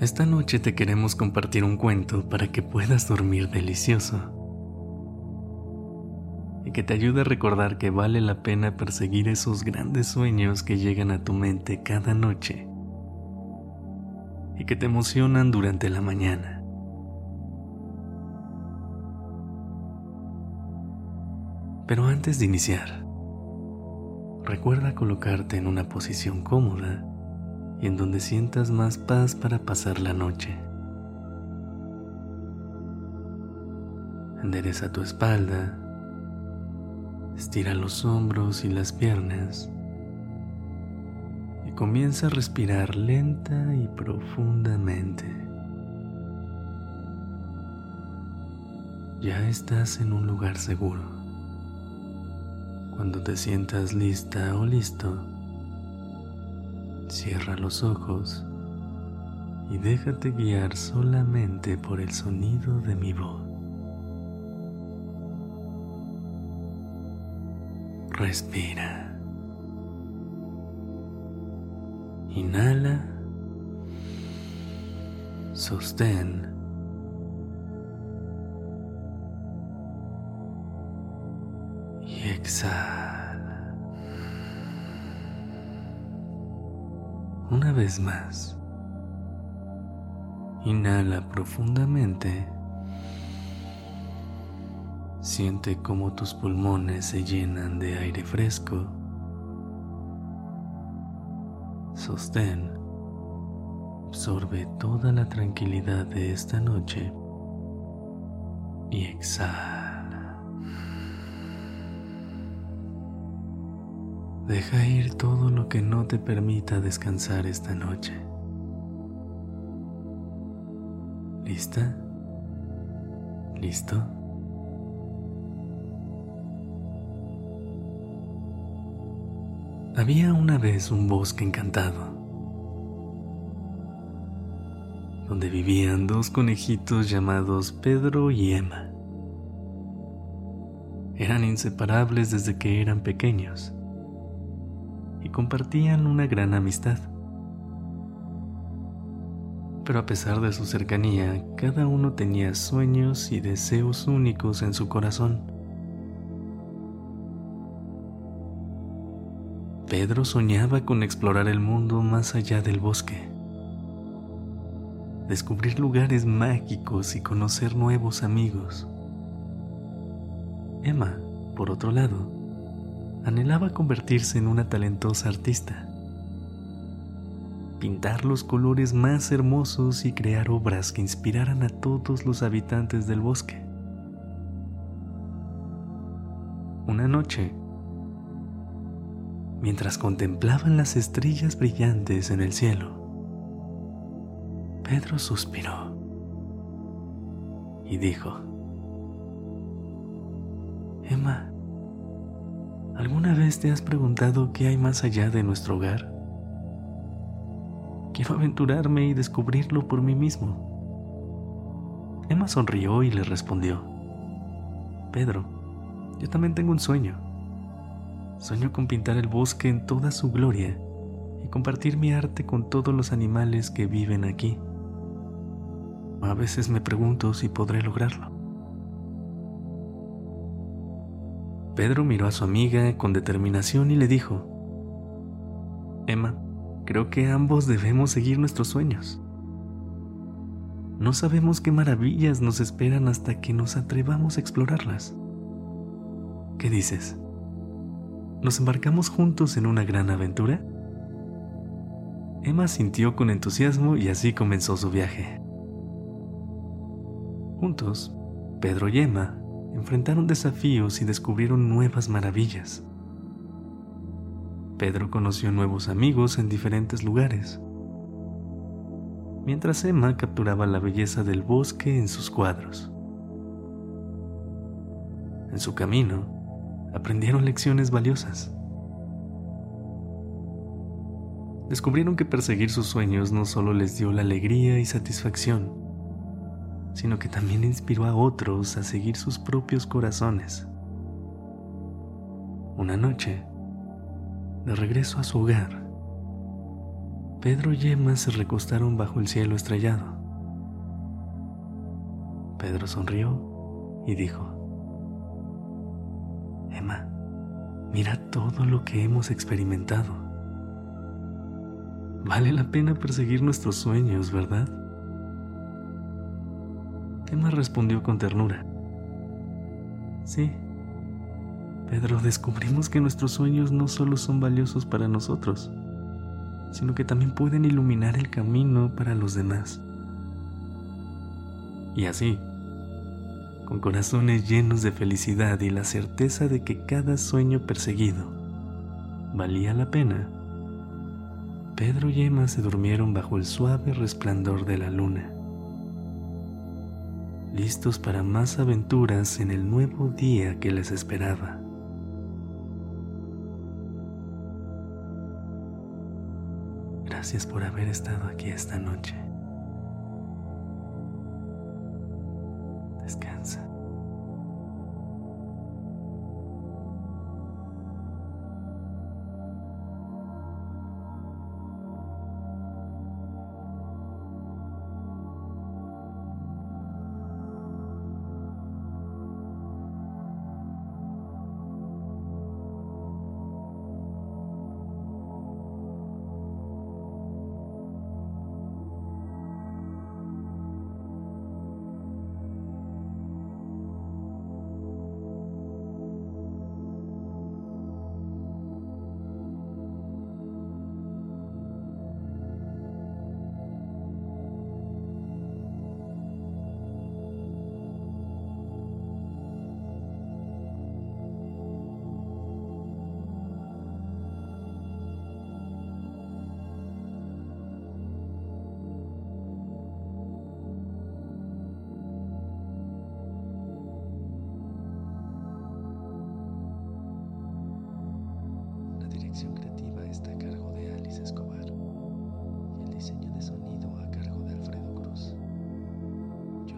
Esta noche te queremos compartir un cuento para que puedas dormir delicioso y que te ayude a recordar que vale la pena perseguir esos grandes sueños que llegan a tu mente cada noche y que te emocionan durante la mañana. Pero antes de iniciar, recuerda colocarte en una posición cómoda y en donde sientas más paz para pasar la noche. Endereza tu espalda, estira los hombros y las piernas y comienza a respirar lenta y profundamente. Ya estás en un lugar seguro. Cuando te sientas lista o listo, Cierra los ojos y déjate guiar solamente por el sonido de mi voz. Respira. Inhala. Sostén. Y exhala. Una vez más. Inhala profundamente. Siente cómo tus pulmones se llenan de aire fresco. Sostén. Absorbe toda la tranquilidad de esta noche y exhala. Deja ir todo lo que no te permita descansar esta noche. ¿Lista? ¿Listo? Había una vez un bosque encantado, donde vivían dos conejitos llamados Pedro y Emma. Eran inseparables desde que eran pequeños y compartían una gran amistad. Pero a pesar de su cercanía, cada uno tenía sueños y deseos únicos en su corazón. Pedro soñaba con explorar el mundo más allá del bosque, descubrir lugares mágicos y conocer nuevos amigos. Emma, por otro lado, anhelaba convertirse en una talentosa artista, pintar los colores más hermosos y crear obras que inspiraran a todos los habitantes del bosque. Una noche, mientras contemplaban las estrellas brillantes en el cielo, Pedro suspiró y dijo, Emma, ¿Alguna vez te has preguntado qué hay más allá de nuestro hogar? Quiero aventurarme y descubrirlo por mí mismo. Emma sonrió y le respondió, Pedro, yo también tengo un sueño. Sueño con pintar el bosque en toda su gloria y compartir mi arte con todos los animales que viven aquí. A veces me pregunto si podré lograrlo. Pedro miró a su amiga con determinación y le dijo, Emma, creo que ambos debemos seguir nuestros sueños. No sabemos qué maravillas nos esperan hasta que nos atrevamos a explorarlas. ¿Qué dices? ¿Nos embarcamos juntos en una gran aventura? Emma sintió con entusiasmo y así comenzó su viaje. Juntos, Pedro y Emma enfrentaron desafíos y descubrieron nuevas maravillas. Pedro conoció nuevos amigos en diferentes lugares. mientras Emma capturaba la belleza del bosque en sus cuadros. En su camino, aprendieron lecciones valiosas. Descubrieron que perseguir sus sueños no solo les dio la alegría y satisfacción, sino que también inspiró a otros a seguir sus propios corazones. Una noche, de regreso a su hogar, Pedro y Emma se recostaron bajo el cielo estrellado. Pedro sonrió y dijo, Emma, mira todo lo que hemos experimentado. Vale la pena perseguir nuestros sueños, ¿verdad? Emma respondió con ternura. Sí, Pedro, descubrimos que nuestros sueños no solo son valiosos para nosotros, sino que también pueden iluminar el camino para los demás. Y así, con corazones llenos de felicidad y la certeza de que cada sueño perseguido valía la pena, Pedro y Emma se durmieron bajo el suave resplandor de la luna, listos para más aventuras en el nuevo día que les esperaba. Gracias por haber estado aquí esta noche.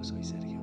Soy Sergio Venegas. Gracias por